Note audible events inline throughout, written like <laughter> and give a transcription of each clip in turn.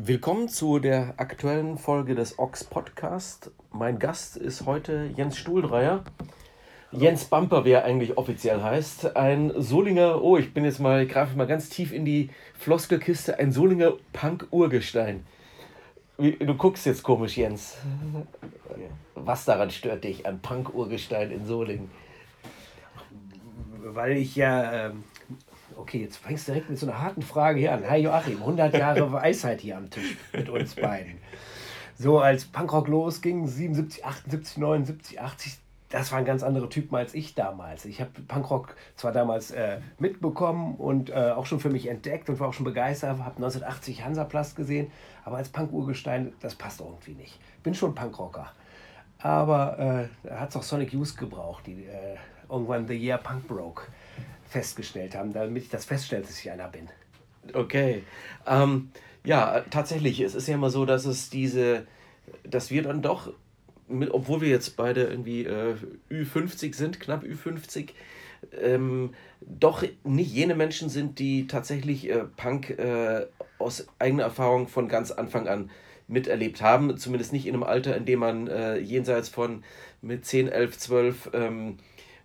Willkommen zu der aktuellen Folge des Ox Podcast. Mein Gast ist heute Jens Stuhldreier. Jens Bumper, wie er eigentlich offiziell heißt. Ein Solinger, oh, ich bin jetzt mal, greife mal ganz tief in die Floskelkiste, ein Solinger Punk-Urgestein. Du guckst jetzt komisch, Jens. Was daran stört dich an Punk-Urgestein in Solingen? Weil ich ja, ähm, okay, jetzt fängst du direkt mit so einer harten Frage hier an. Hi Joachim, 100 Jahre <laughs> Weisheit hier am Tisch mit uns beiden. So als Punkrock losging, 77, 78, 79, 80, das waren ganz andere Typen als ich damals. Ich habe Punkrock zwar damals äh, mitbekommen und äh, auch schon für mich entdeckt und war auch schon begeistert, habe 1980 Hansaplast gesehen, aber als Punk-Urgestein, das passt irgendwie nicht. Bin schon Punkrocker. Aber äh, da hat es auch Sonic Youth gebraucht, die äh, irgendwann The Year Punk Broke festgestellt haben, damit ich das feststelle, dass ich einer bin. Okay. Ähm, ja, tatsächlich, es ist ja immer so, dass es diese, dass wir dann doch mit, obwohl wir jetzt beide irgendwie äh, Ü50 sind, knapp Ü50, ähm, doch nicht jene Menschen sind, die tatsächlich äh, Punk äh, aus eigener Erfahrung von ganz Anfang an miterlebt haben. Zumindest nicht in einem Alter, in dem man äh, jenseits von mit 10, 11, 12 ähm,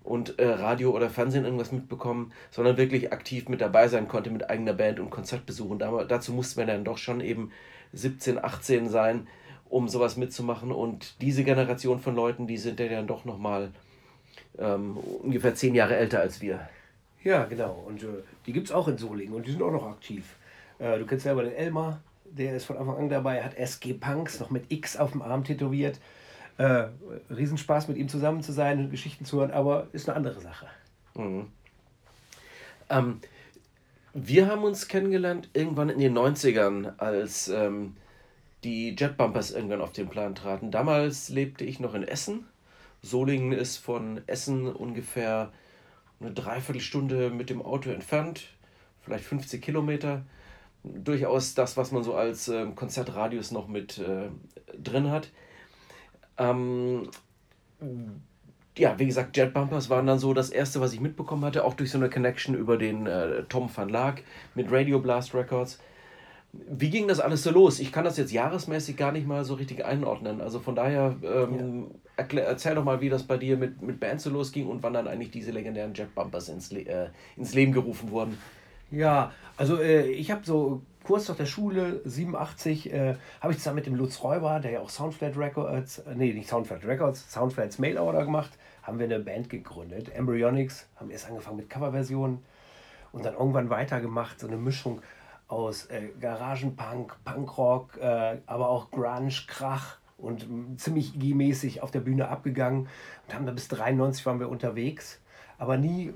und äh, Radio oder Fernsehen irgendwas mitbekommen, sondern wirklich aktiv mit dabei sein konnte mit eigener Band und Konzertbesuchen. Da, dazu musste man dann doch schon eben 17, 18 sein um sowas mitzumachen. Und diese Generation von Leuten, die sind ja dann doch nochmal ähm, ungefähr zehn Jahre älter als wir. Ja, genau. Und äh, die gibt es auch in Solingen und die sind auch noch aktiv. Äh, du kennst selber den Elmar, der ist von Anfang an dabei, hat SG Punks noch mit X auf dem Arm tätowiert. Äh, Riesenspaß mit ihm zusammen zu sein und Geschichten zu hören, aber ist eine andere Sache. Mhm. Ähm, wir haben uns kennengelernt irgendwann in den 90ern, als ähm, die Jetbumpers irgendwann auf den Plan traten. Damals lebte ich noch in Essen. Solingen ist von Essen ungefähr eine Dreiviertelstunde mit dem Auto entfernt, vielleicht 50 Kilometer. Durchaus das, was man so als äh, Konzertradius noch mit äh, drin hat. Ähm, ja, wie gesagt, Jetbumpers waren dann so das erste, was ich mitbekommen hatte, auch durch so eine Connection über den äh, Tom van Laak mit Radio Blast Records. Wie ging das alles so los? Ich kann das jetzt jahresmäßig gar nicht mal so richtig einordnen. Also von daher, ähm, ja. erzähl doch mal, wie das bei dir mit, mit Bands so losging und wann dann eigentlich diese legendären Jet Bumpers ins, Le äh, ins Leben gerufen wurden. Ja, also äh, ich habe so kurz nach der Schule, 87, äh, habe ich zusammen mit dem Lutz Räuber, der ja auch Soundflat Records, äh, nee, nicht Soundflat Records, Soundflats Mail Order gemacht, haben wir eine Band gegründet. Embryonics, haben erst angefangen mit Coverversionen und dann irgendwann weitergemacht, so eine Mischung aus äh, Garagenpunk, Punkrock, äh, aber auch Grunge, Krach und äh, ziemlich IG-mäßig auf der Bühne abgegangen und haben da bis 93 waren wir unterwegs, aber nie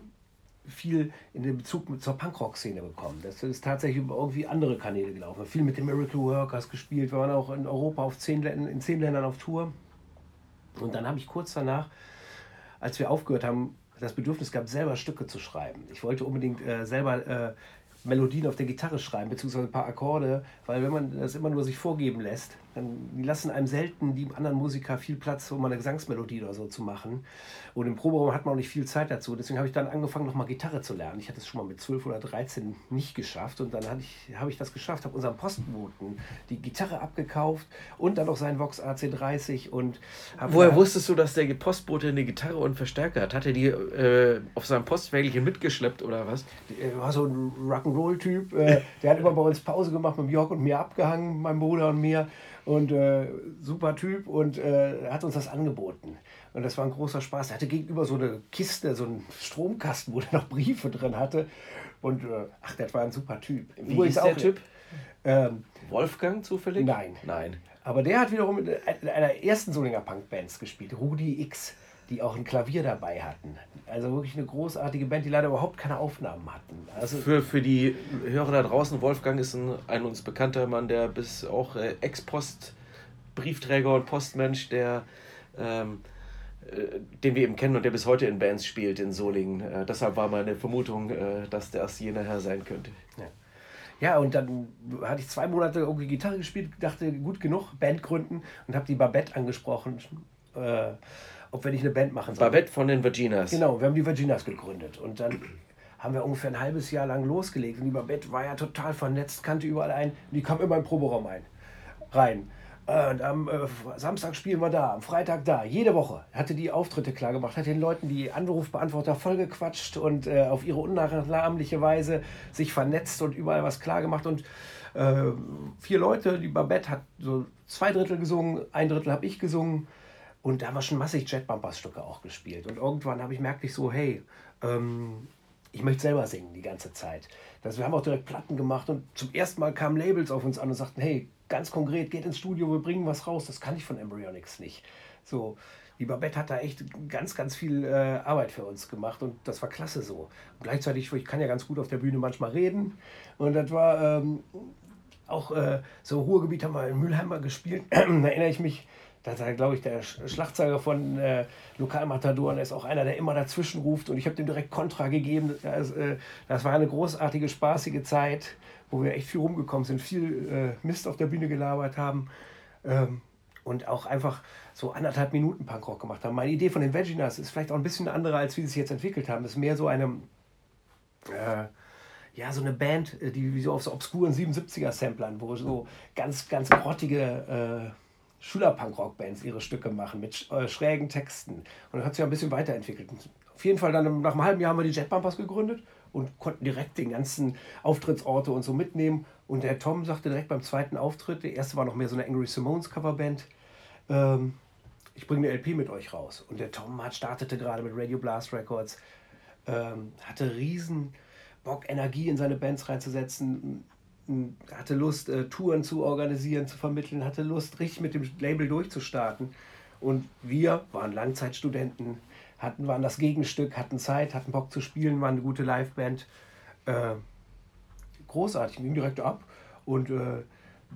viel in den Bezug mit, zur Punkrock-Szene bekommen. Das ist tatsächlich über irgendwie andere Kanäle gelaufen. Viel mit den Miracle Workers gespielt. Wir waren auch in Europa auf zehn, in zehn Ländern auf Tour. Und dann habe ich kurz danach, als wir aufgehört haben, das Bedürfnis gehabt, selber Stücke zu schreiben. Ich wollte unbedingt äh, selber äh, Melodien auf der Gitarre schreiben, beziehungsweise ein paar Akkorde, weil wenn man das immer nur sich vorgeben lässt, dann die lassen einem selten die anderen Musiker viel Platz, um eine Gesangsmelodie oder so zu machen. Und im Proberaum hat man auch nicht viel Zeit dazu. Deswegen habe ich dann angefangen, nochmal Gitarre zu lernen. Ich hatte es schon mal mit 12 oder 13 nicht geschafft. Und dann habe ich, hab ich das geschafft, habe unserem Postboten die Gitarre abgekauft und dann auch seinen Vox AC30. Und Woher wusstest du, dass der Postbote eine Gitarre und Verstärker hat? Hat er die äh, auf seinem Postwägelchen mitgeschleppt oder was? Er war so ein Rock'n'Roll-Typ. Äh, der hat immer bei uns Pause gemacht mit Jörg und mir abgehangen, meinem Bruder und mir. Und äh, super Typ und äh, hat uns das angeboten. Und das war ein großer Spaß. Er hatte gegenüber so eine Kiste, so einen Stromkasten, wo er noch Briefe drin hatte. Und äh, ach, der war ein super Typ. Wie Übrigens ist der auch, Typ? Ähm, Wolfgang zufällig? Nein. Nein. Aber der hat wiederum in einer ersten Solinger Punk-Bands gespielt, Rudi X. die auch ein Klavier dabei hatten. Also wirklich eine großartige Band, die leider überhaupt keine Aufnahmen hatten. Also für, für die Hörer da draußen, Wolfgang ist ein, ein uns bekannter Mann, der bis auch äh, Ex-Post, Briefträger und Postmensch, der ähm, äh, den wir eben kennen und der bis heute in Bands spielt in Solingen. Äh, deshalb war meine Vermutung, äh, dass das jener Herr sein könnte. Ja. Ja, und dann hatte ich zwei Monate irgendwie Gitarre gespielt, dachte, gut genug, Band gründen und habe die Babette angesprochen, äh, ob wir nicht eine Band machen sollen. Babette von den Virginas. Genau, wir haben die Virginas gegründet. Und dann haben wir ungefähr ein halbes Jahr lang losgelegt. Und die Babette war ja total vernetzt, kannte überall ein. Und die kam immer im Proberaum ein, rein. Äh, und am äh, Samstag spielen wir da, am Freitag da, jede Woche. Hatte die Auftritte klar gemacht, hat den Leuten die Anrufbeantworter vollgequatscht und äh, auf ihre unnachahmliche Weise sich vernetzt und überall was klar gemacht. Und äh, vier Leute, die Babette hat so zwei Drittel gesungen, ein Drittel habe ich gesungen. Und da haben wir schon massig Jet Bumpers Stücke auch gespielt. Und irgendwann habe ich merkte ich so, hey, ähm, ich möchte selber singen die ganze Zeit. Das, wir haben auch direkt Platten gemacht und zum ersten Mal kamen Labels auf uns an und sagten, hey, ganz konkret, geht ins Studio, wir bringen was raus. Das kann ich von Embryonics nicht. So, die Babette hat da echt ganz, ganz viel äh, Arbeit für uns gemacht und das war klasse so. Und gleichzeitig, ich kann ja ganz gut auf der Bühne manchmal reden und das war ähm, auch äh, so Ruhrgebiet haben wir in Mülheim mal gespielt. <clears throat> da erinnere ich mich, da ist glaube ich, der Schlagzeuger von äh, Lokalmatadoren, ist auch einer, der immer dazwischen ruft und ich habe dem direkt Kontra gegeben. Das, äh, das war eine großartige, spaßige Zeit wo wir echt viel rumgekommen sind, viel äh, Mist auf der Bühne gelabert haben ähm, und auch einfach so anderthalb Minuten Punkrock gemacht haben. Meine Idee von den Veginas ist vielleicht auch ein bisschen andere, als wie sie sich jetzt entwickelt haben. Das ist mehr so eine, äh, ja, so eine Band, äh, die wie so auf so obskuren 77er-Samplern, wo so ganz, ganz grottige äh, Schüler-Punkrock-Bands ihre Stücke machen mit äh, schrägen Texten. Und das hat sich ein bisschen weiterentwickelt. Auf jeden Fall dann nach einem halben Jahr haben wir die Jet Bumpers gegründet und konnten direkt den ganzen Auftrittsorte und so mitnehmen. Und der Tom sagte direkt beim zweiten Auftritt, der erste war noch mehr so eine Angry Simones Coverband, ähm, ich bringe eine LP mit euch raus. Und der Tom hat, startete gerade mit Radio Blast Records, ähm, hatte riesen Bock, Energie in seine Bands reinzusetzen, hatte Lust, äh, Touren zu organisieren, zu vermitteln, hatte Lust, richtig mit dem Label durchzustarten. Und wir waren Langzeitstudenten, hatten, waren das Gegenstück, hatten Zeit, hatten Bock zu spielen, waren eine gute Liveband. Äh, großartig, ging direkt ab. Und äh,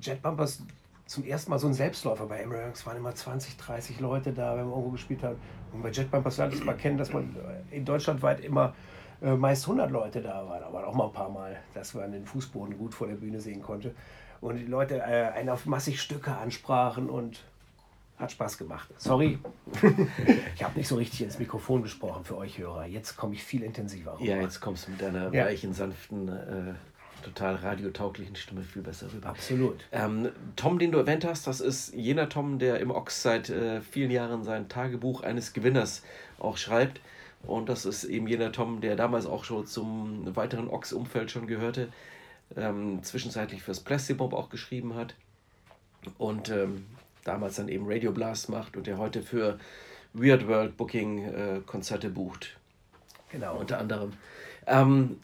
Jet Bumpers zum ersten Mal so ein Selbstläufer bei Emirates waren immer 20, 30 Leute da, wenn wir irgendwo gespielt haben. Und bei Jet Bumpers lernt es mal kennen, dass man in Deutschland weit immer äh, meist 100 Leute da waren, aber auch mal ein paar Mal, dass man den Fußboden gut vor der Bühne sehen konnte. Und die Leute äh, einen auf massig Stücke ansprachen und hat Spaß gemacht. Sorry, <laughs> ich habe nicht so richtig ins Mikrofon gesprochen für euch Hörer. Jetzt komme ich viel intensiver rüber. Ja, jetzt kommst du mit deiner ja. weichen, sanften, äh, total radiotauglichen Stimme viel besser rüber. Absolut. Ähm, Tom, den du erwähnt hast, das ist jener Tom, der im Ox seit äh, vielen Jahren sein Tagebuch eines Gewinners auch schreibt. Und das ist eben jener Tom, der damals auch schon zum weiteren Ox-Umfeld schon gehörte, ähm, zwischenzeitlich fürs Plastic auch geschrieben hat. Und ähm, damals dann eben Radio Blast macht und der heute für Weird World Booking äh, Konzerte bucht. Genau. Unter anderem. Ähm,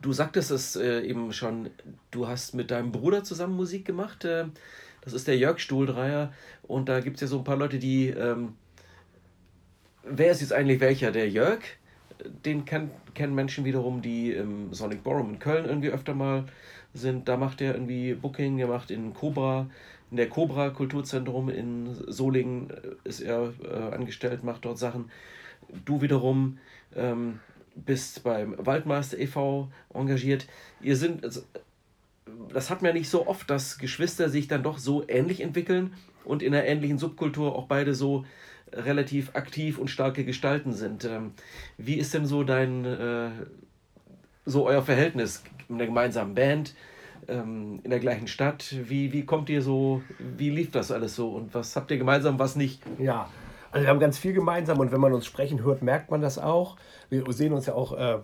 du sagtest es äh, eben schon, du hast mit deinem Bruder zusammen Musik gemacht. Äh, das ist der Jörg Stuhldreier. Und da gibt es ja so ein paar Leute, die. Ähm, wer ist jetzt eigentlich welcher? Der Jörg? Den kenn, kennen Menschen wiederum, die im Sonic Ballroom in Köln irgendwie öfter mal sind. Da macht er irgendwie Booking, er macht in Cobra in der Cobra Kulturzentrum in Solingen äh, ist er äh, angestellt, macht dort Sachen. Du wiederum ähm, bist beim Waldmeister e.V. engagiert. Ihr sind, also, das hat man ja nicht so oft, dass Geschwister sich dann doch so ähnlich entwickeln und in einer ähnlichen Subkultur auch beide so relativ aktiv und starke Gestalten sind. Ähm, wie ist denn so dein, äh, so euer Verhältnis in der gemeinsamen Band? ähm, in der gleichen Stadt. Wie, wie kommt ihr so, wie lief das alles so und was habt ihr gemeinsam, was nicht? Ja, also wir haben ganz viel gemeinsam und wenn man uns sprechen hört, merkt man das auch. Wir sehen uns ja auch äh,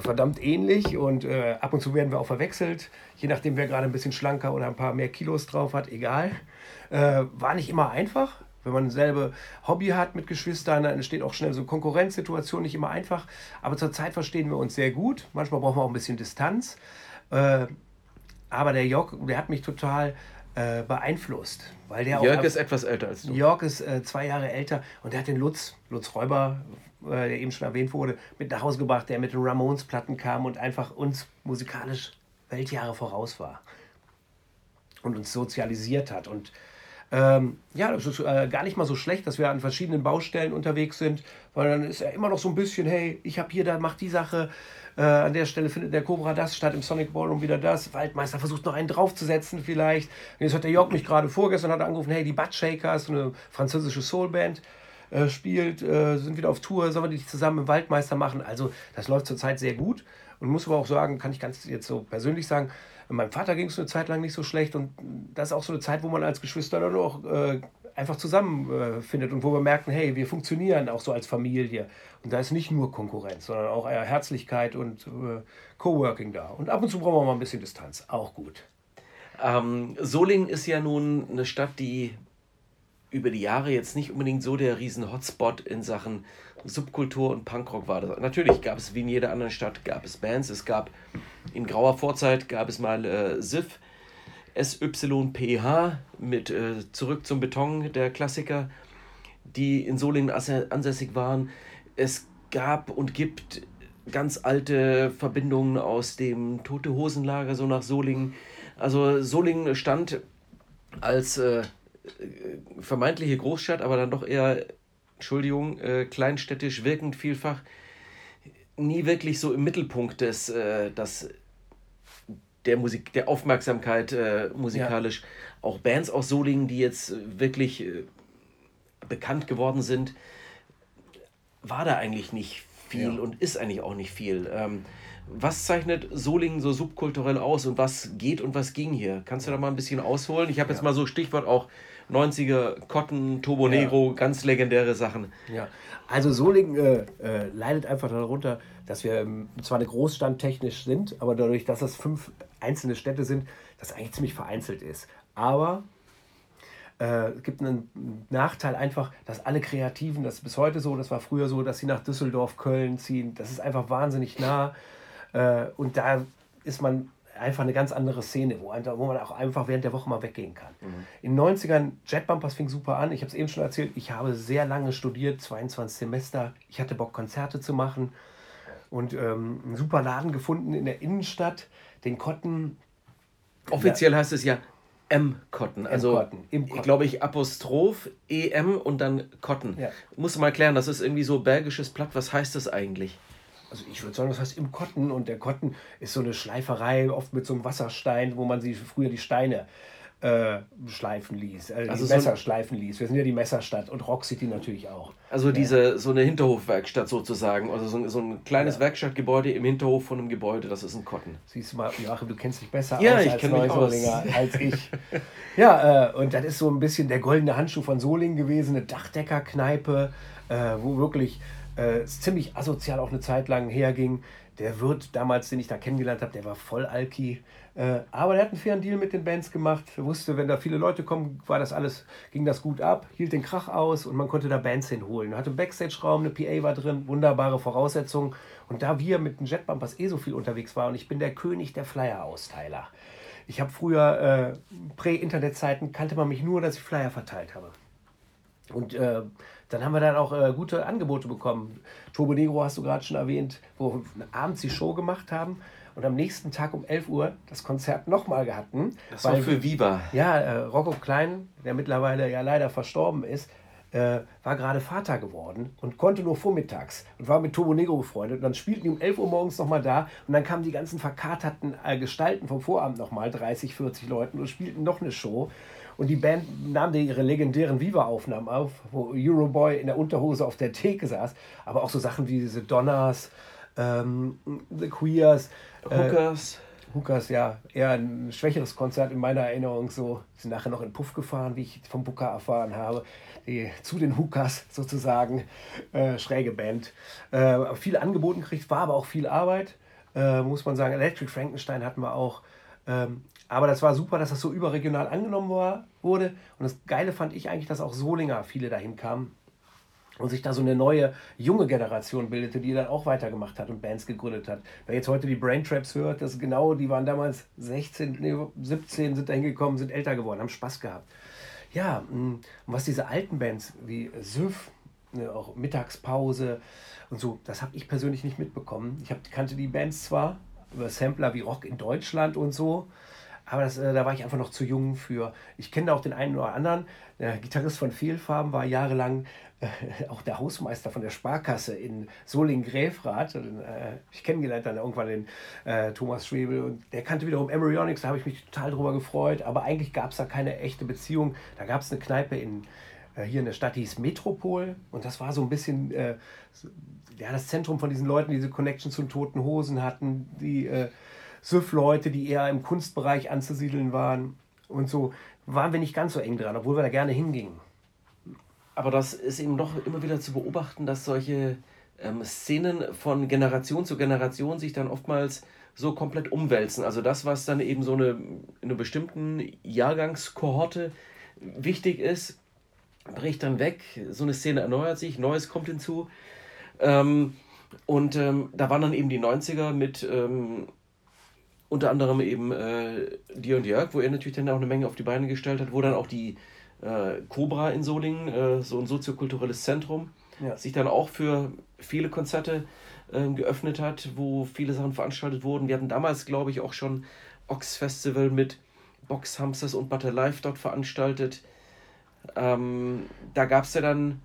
verdammt ähnlich und äh, ab und zu werden wir auch verwechselt, je nachdem, wer gerade ein bisschen schlanker oder ein paar mehr Kilos drauf hat, egal. Äh, war nicht immer einfach. Wenn man selbe Hobby hat mit Geschwistern, dann entsteht auch schnell so Konkurrenzsituation, nicht immer einfach. Aber zurzeit verstehen wir uns sehr gut. Manchmal brauchen wir auch ein bisschen Distanz. Äh, aber der Jock, der hat mich total äh, beeinflusst. Weil der Jörg ist etwas älter als du. Jörg ist äh, zwei Jahre älter und der hat den Lutz, Lutz Räuber, der eben schon erwähnt wurde, mit nach Hause gebracht, der mit den Ramones-Platten kam und einfach uns musikalisch Weltjahre voraus war. Und uns sozialisiert hat. Und ähm, ja, das ist äh, gar nicht mal so schlecht, dass wir an verschiedenen Baustellen unterwegs sind, weil dann ist er immer noch so ein bisschen, hey, ich habe hier, da macht die Sache, äh, an der Stelle findet der Cobra das statt, im Sonic Ballroom wieder das. Waldmeister versucht noch einen draufzusetzen vielleicht. Und jetzt hat der Jörg mich gerade vorgestern hat er angerufen, hey, die Butt Shakers, eine französische Soulband, äh, spielt, äh, sind wieder auf Tour, sollen wir die zusammen im Waldmeister machen? Also das läuft zurzeit sehr gut und muss aber auch sagen, kann ich ganz jetzt so persönlich sagen, meinem Vater ging es eine Zeit lang nicht so schlecht und das ist auch so eine Zeit, wo man als Geschwister dann auch äh, einfach zusammenfindet äh, und wo wir merken, hey, wir funktionieren auch so als Familie. Und da ist nicht nur Konkurrenz, sondern auch eher Herzlichkeit und äh, Coworking da. Und ab und zu brauchen wir mal ein bisschen Distanz. Auch gut. Ähm, Solingen ist ja nun eine Stadt, die über die Jahre jetzt nicht unbedingt so der riesen Hotspot in Sachen Subkultur und Punkrock war. Das, natürlich gab es wie in jeder anderen Stadt gab es Bands. Es gab in grauer Vorzeit gab es mal äh, SIF, SYPH mit äh, Zurück zum Beton, der Klassiker, die in Solingen ansässig waren. Es gab und gibt ganz alte Verbindungen aus dem Tote Hosenlager so nach Solingen. Also Solingen stand als äh, vermeintliche Großstadt, aber dann doch eher, Entschuldigung, äh, kleinstädtisch wirkend vielfach, nie wirklich so im Mittelpunkt des, äh, das, der Musik, der Aufmerksamkeit äh, musikalisch. Ja. Auch Bands aus Solingen, die jetzt wirklich äh, bekannt geworden sind, war da eigentlich nicht viel ja. und ist eigentlich auch nicht viel. Ähm, was zeichnet Solingen so subkulturell aus und was geht und was ging hier? Kannst du da mal ein bisschen ausholen? Ich habe jetzt ja. mal so Stichwort auch 90er Cotton, Turbo Negro, ja. ganz legendäre Sachen. Ja, also Solingen äh, äh, leidet einfach darunter, dass wir ähm, zwar eine Großstadt technisch sind, aber dadurch, dass das fünf einzelne Städte sind, das eigentlich ziemlich vereinzelt ist. Aber äh, es gibt einen Nachteil einfach, dass alle Kreativen, das ist bis heute so, das war früher so, dass sie nach Düsseldorf, Köln ziehen. Das ist einfach wahnsinnig nah. Äh, und da ist man einfach eine ganz andere Szene, wo, wo man auch einfach während der Woche mal weggehen kann. Mhm. In den 90ern, Jetbumpers fing super an. Ich habe es eben schon erzählt, ich habe sehr lange studiert, 22 Semester. Ich hatte Bock, Konzerte zu machen und ähm, einen super Laden gefunden in der Innenstadt, den Kotten. Offiziell heißt es ja M-Cotton. Also, glaube ich, Apostroph, EM und dann Cotton. Ja. Musst du mal klären, das ist irgendwie so belgisches Platt. Was heißt das eigentlich? Also ich würde sagen, das heißt im Kotten und der Kotten ist so eine Schleiferei, oft mit so einem Wasserstein, wo man sie früher die Steine äh, schleifen ließ, äh, also die so Messer schleifen ließ. Wir sind ja die Messerstadt und Rock City natürlich auch. Also ja. diese so eine Hinterhofwerkstatt sozusagen, also so, so ein kleines ja. Werkstattgebäude im Hinterhof von einem Gebäude, das ist ein Kotten. Siehst du mal, Joachim, du kennst dich besser ja, aus ich als Neusolinger <laughs> als ich. <laughs> ja, äh, und das ist so ein bisschen der goldene Handschuh von Solingen gewesen, eine Dachdeckerkneipe, äh, wo wirklich äh, ziemlich asozial auch eine Zeit lang herging. Der Wirt damals, den ich da kennengelernt habe, der war voll Alki. Äh, aber der hat einen fairen Deal mit den Bands gemacht. Er wusste, wenn da viele Leute kommen, war das alles, ging das gut ab, hielt den Krach aus und man konnte da Bands hinholen. Er hatte einen Backstage-Raum, eine PA war drin, wunderbare Voraussetzungen. Und da wir mit den Jetbumpers eh so viel unterwegs waren und ich bin der König der Flyer-Austeiler. Ich habe früher, äh, Prä-Internet-Zeiten, kannte man mich nur, dass ich Flyer verteilt habe. Und äh, dann haben wir dann auch äh, gute Angebote bekommen. Turbo Negro hast du gerade schon erwähnt, wo wir abends die Show gemacht haben und am nächsten Tag um 11 Uhr das Konzert nochmal hatten. Das war für Viva. Ja, äh, Rocco Klein, der mittlerweile ja leider verstorben ist, äh, war gerade Vater geworden und konnte nur vormittags und war mit Turbo Negro befreundet. Und dann spielten die um 11 Uhr morgens nochmal da und dann kamen die ganzen verkaterten äh, Gestalten vom Vorabend nochmal, 30, 40 Leuten und spielten noch eine Show. Und die Band nahm ihre legendären Viva-Aufnahmen auf, wo Euroboy in der Unterhose auf der Theke saß. Aber auch so Sachen wie diese Donners, ähm, The Queers. Äh, Hookers. Äh, Hookers, ja. Eher ein schwächeres Konzert in meiner Erinnerung. So sind nachher noch in Puff gefahren, wie ich vom Booker erfahren habe. Die, zu den Hookers sozusagen. Äh, schräge Band. Äh, viel angeboten gekriegt, war aber auch viel Arbeit. Äh, muss man sagen. Electric Frankenstein hatten wir auch. Ähm, aber das war super, dass das so überregional angenommen war, wurde. Und das Geile fand ich eigentlich, dass auch Solinger viele dahin kamen. und sich da so eine neue junge Generation bildete, die dann auch weitergemacht hat und Bands gegründet hat. Wer jetzt heute die Brain Traps hört, das genau, die waren damals 16, nee, 17, sind da hingekommen, sind älter geworden, haben Spaß gehabt. Ja, und was diese alten Bands wie Süff, ne, auch Mittagspause und so, das habe ich persönlich nicht mitbekommen. Ich hab, kannte die Bands zwar über Sampler wie Rock in Deutschland und so, aber das, äh, da war ich einfach noch zu jung für. Ich kenne auch den einen oder anderen. Der Gitarrist von Fehlfarben war jahrelang äh, auch der Hausmeister von der Sparkasse in Solingen-Gräfrath. Äh, ich kennengelernt dann irgendwann den äh, Thomas Schwebel und der kannte wiederum Embryonics, da habe ich mich total drüber gefreut. Aber eigentlich gab es da keine echte Beziehung. Da gab es eine Kneipe in, äh, hier in der Stadt, die hieß Metropol und das war so ein bisschen äh, ja, das Zentrum von diesen Leuten, die diese Connection zu den Toten Hosen hatten, die äh, Süff-Leute, die eher im Kunstbereich anzusiedeln waren und so waren wir nicht ganz so eng dran, obwohl wir da gerne hingingen. Aber das ist eben doch immer wieder zu beobachten, dass solche ähm, Szenen von Generation zu Generation sich dann oftmals so komplett umwälzen. Also das, was dann eben so eine, in einer bestimmten Jahrgangskohorte wichtig ist, bricht dann weg. So eine Szene erneuert sich, Neues kommt hinzu. Ähm, und ähm, da waren dann eben die 90er mit ähm, unter anderem eben äh, Dir und Jörg, wo er natürlich dann auch eine Menge auf die Beine gestellt hat, wo dann auch die äh, Cobra in Solingen, äh, so ein soziokulturelles Zentrum, ja. sich dann auch für viele Konzerte äh, geöffnet hat, wo viele Sachen veranstaltet wurden. Wir hatten damals, glaube ich, auch schon Ox Festival mit Boxhamsters und Butter Life dort veranstaltet. Ähm, da gab es ja dann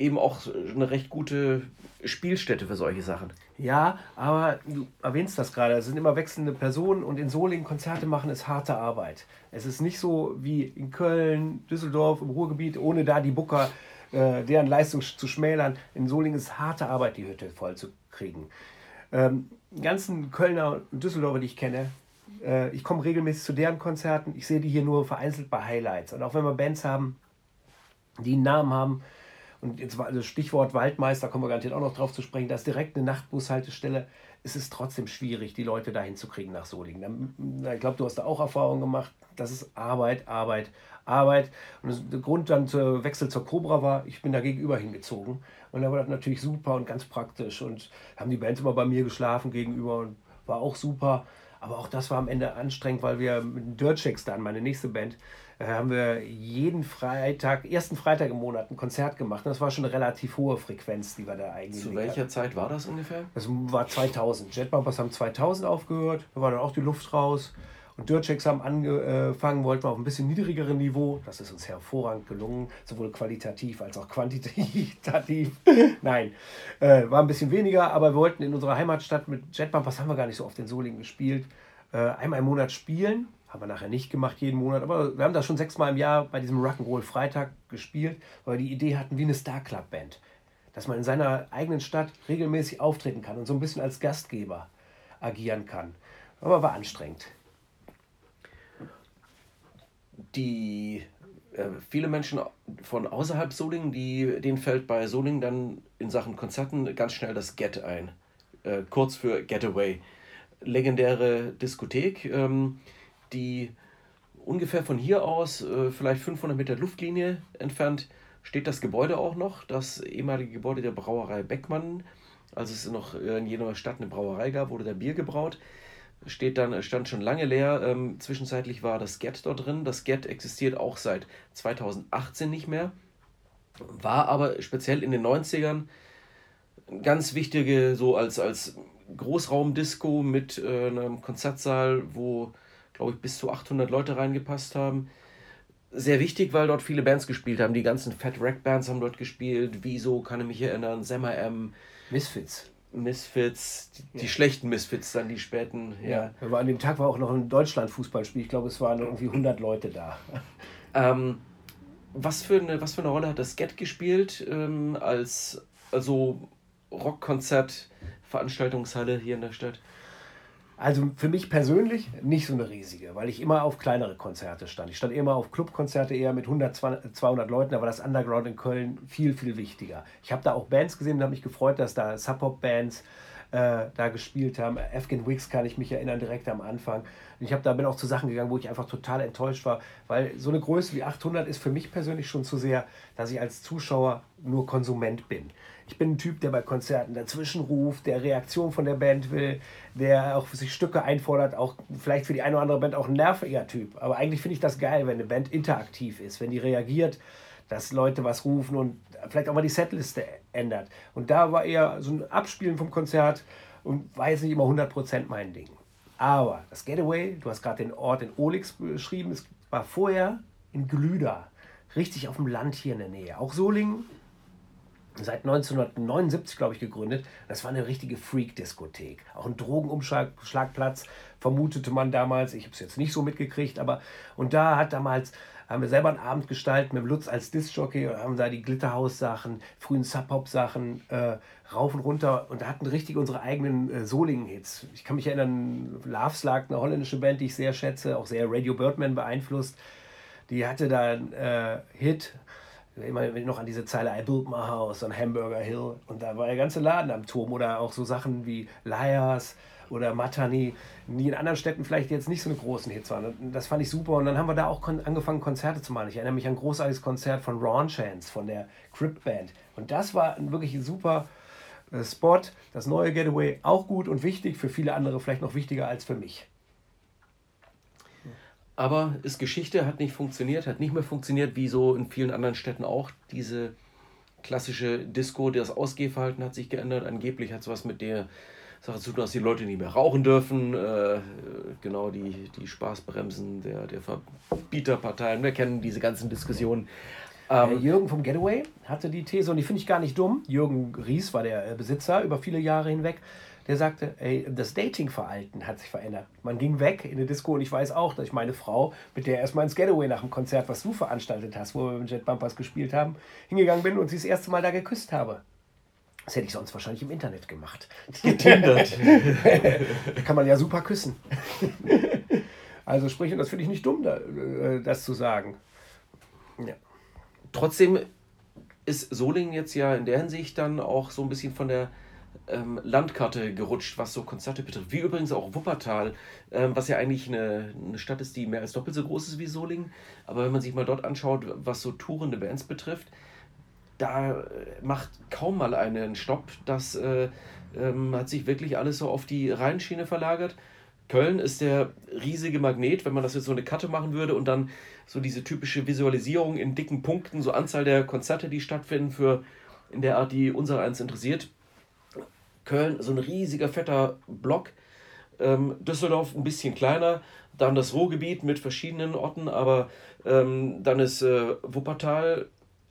eben auch eine recht gute Spielstätte für solche Sachen. Ja, aber du erwähnst das gerade, es sind immer wechselnde Personen und in Solingen Konzerte machen ist harte Arbeit. Es ist nicht so wie in Köln, Düsseldorf, im Ruhrgebiet, ohne da die Booker, äh, deren Leistung zu schmälern. In Solingen ist harte Arbeit, die Hütte voll zu kriegen. Ähm, ganzen Kölner und Düsseldorfer, die ich kenne, äh, ich komme regelmäßig zu deren Konzerten. Ich sehe die hier nur vereinzelt bei Highlights. Und auch wenn wir Bands haben, die einen Namen haben, und jetzt war also Stichwort Waldmeister, kommen wir garantiert auch noch drauf zu sprechen, da ist direkt eine Nachtbushaltestelle. Es ist trotzdem schwierig, die Leute dahin zu kriegen nach Solingen. Ich glaube, du hast da auch Erfahrungen gemacht. Das ist Arbeit, Arbeit, Arbeit. Und der Grund dann zum Wechsel zur Cobra war, ich bin da gegenüber hingezogen. Und da war das natürlich super und ganz praktisch. Und haben die Bands immer bei mir geschlafen gegenüber und war auch super. Aber auch das war am Ende anstrengend, weil wir mit Dirtchecks dann, meine nächste Band, haben wir jeden Freitag, ersten Freitag im Monat ein Konzert gemacht. Das war schon eine relativ hohe Frequenz, die wir da eigentlich Zu welcher hatten. Zeit war das ungefähr? Das war 2000. Jetbumpers haben 2000 aufgehört, da war dann auch die Luft raus. Und Dirtchecks haben angefangen, wollten wir auf ein bisschen niedrigeren Niveau. Das ist uns hervorragend gelungen, sowohl qualitativ als auch quantitativ. <laughs> Nein, äh, war ein bisschen weniger, aber wir wollten in unserer Heimatstadt mit Jetbumpers haben wir gar nicht so oft in Solingen gespielt. Äh, einmal im Monat spielen haben wir nachher nicht gemacht jeden Monat, aber wir haben das schon sechsmal im Jahr bei diesem Rock'n'Roll Freitag gespielt, weil wir die Idee hatten wie eine Star Club Band. Dass man in seiner eigenen Stadt regelmäßig auftreten kann und so ein bisschen als Gastgeber agieren kann. Aber war anstrengend. Die äh, viele Menschen von außerhalb Solingen, die, denen fällt bei Solingen dann in Sachen Konzerten ganz schnell das Get ein. Äh, kurz für Getaway. Legendäre Diskothek. Ähm, die ungefähr von hier aus, äh, vielleicht 500 Meter Luftlinie entfernt, steht das Gebäude auch noch, das ehemalige Gebäude der Brauerei Beckmann. Als es noch in jener Stadt eine Brauerei gab, wurde da Bier gebraut. Steht dann, stand schon lange leer. Ähm, zwischenzeitlich war das Get dort drin. Das Get existiert auch seit 2018 nicht mehr. War aber speziell in den 90ern ganz wichtige, so als, als Großraumdisco mit äh, einem Konzertsaal, wo glaube ich, bis zu 800 Leute reingepasst haben. Sehr wichtig, weil dort viele Bands gespielt haben. Die ganzen Fat Rack Bands haben dort gespielt. Wieso kann ich mich erinnern? Semmer M. Misfits. Misfits, die, ja. die, schlechten Misfits, dann die späten. Ja. ja. an dem Tag war auch noch ein Deutschland-Fußballspiel. Ich glaube, es waren irgendwie 100 Leute da. Ähm, was, für eine, was für eine Rolle hat das Get gespielt ähm, als also Rockkonzert, Veranstaltungshalle hier in der Stadt? Also für mich persönlich nicht so eine riesige, weil ich immer auf kleinere Konzerte stand. Ich stand immer auf Clubkonzerte eher mit 100, 200 Leuten, war das Underground in Köln viel, viel wichtiger. Ich habe da auch Bands gesehen und habe mich gefreut, dass da Sub-Pop-Bands äh, da gespielt haben. Afghan Wicks kann ich mich erinnern, direkt am Anfang. ich hab, da bin auch zu Sachen gegangen, wo ich einfach total enttäuscht war, weil so eine Größe wie 800 ist für mich persönlich schon zu sehr, dass ich als Zuschauer nur Konsument bin. Ich bin ein Typ, der bei Konzerten dazwischen ruft, der Reaktion von der Band will, der auch sich Stücke einfordert, auch vielleicht für die eine oder andere Band auch ein nerviger Typ. Aber eigentlich finde ich das geil, wenn eine Band interaktiv ist, wenn die reagiert, dass Leute was rufen und vielleicht auch mal die Setliste ändert. Und da war eher so ein Abspielen vom Konzert und jetzt nicht immer 100% mein Ding. Aber das Getaway, du hast gerade den Ort in Olix beschrieben, es war vorher in Glüder, richtig auf dem Land hier in der Nähe. Auch Solingen, seit 1979, glaube ich, gegründet. Das war eine richtige Freak-Diskothek. Auch ein Drogenumschlagplatz, vermutete man damals. Ich habe es jetzt nicht so mitgekriegt, aber und da hat damals haben wir selber einen Abend gestaltet mit Lutz als Disc-Jockey und haben da die Glitterhouse-Sachen, frühen Sub-Hop-Sachen äh, rauf und runter und hatten richtig unsere eigenen äh, Solingen-Hits. Ich kann mich erinnern, Love Slag, eine holländische Band, die ich sehr schätze, auch sehr Radio Birdman beeinflusst. Die hatte da einen äh, Hit, immer noch an diese Zeile I built my house on Hamburger Hill und da war der ganze Laden am Turm oder auch so Sachen wie Liars, oder Matani, die in anderen Städten vielleicht jetzt nicht so eine großen Hits waren. das fand ich super und dann haben wir da auch kon angefangen, Konzerte zu machen. Ich erinnere mich an ein großartiges Konzert von Ron Chance, von der Crypt Band. Und das war ein wirklich super äh, Spot. Das neue Getaway auch gut und wichtig, für viele andere vielleicht noch wichtiger als für mich. Aber ist Geschichte, hat nicht funktioniert, hat nicht mehr funktioniert, wie so in vielen anderen Städten auch. Diese klassische Disco, das Ausgehverhalten hat sich geändert. Angeblich hat es was mit der Sache zu tun, dass die Leute nicht mehr rauchen dürfen. Äh, genau die, die Spaßbremsen der, der Verbieterparteien. Wir kennen diese ganzen Diskussionen. Ähm, Jürgen vom Getaway hatte die These, und die finde ich gar nicht dumm. Jürgen Ries war der äh, Besitzer über viele Jahre hinweg. Der sagte, ey, das Datingverhalten hat sich verändert. Man ging weg in eine Disco und ich weiß auch, dass ich meine Frau, mit der erstmal ins Getaway nach dem Konzert, was du veranstaltet hast, wo wir mit Jet Bumpers gespielt haben, hingegangen bin und sie das erste Mal da geküsst habe. Das hätte ich sonst wahrscheinlich im Internet gemacht. <laughs> Getindert. <laughs> da kann man ja super küssen. <laughs> also sprich, und das finde ich nicht dumm, äh, das zu sagen. Ja. Trotzdem ist Solingen jetzt ja in der Hinsicht dann auch so ein bisschen von der ähm, Landkarte gerutscht, was so Konzerte betrifft. Wie übrigens auch Wuppertal, ähm, was ja eigentlich eine, eine Stadt ist, die mehr als doppelt so groß ist wie Solingen. Aber wenn man sich mal dort anschaut, was so tourende Bands betrifft, da äh, macht kaum mal einen Stopp. Das äh, ähm, hat sich wirklich alles so auf die Rheinschiene verlagert. Köln ist der riesige Magnet, wenn man das jetzt so eine Karte machen würde und dann so diese typische Visualisierung in dicken Punkten, so Anzahl der Konzerte, die stattfinden, für in der Art, die unser eins interessiert. Köln, so ein riesiger, fetter Block. Ähm, Düsseldorf ein bisschen kleiner. Dann das Ruhrgebiet mit verschiedenen Orten, aber ähm, dann ist äh, Wuppertal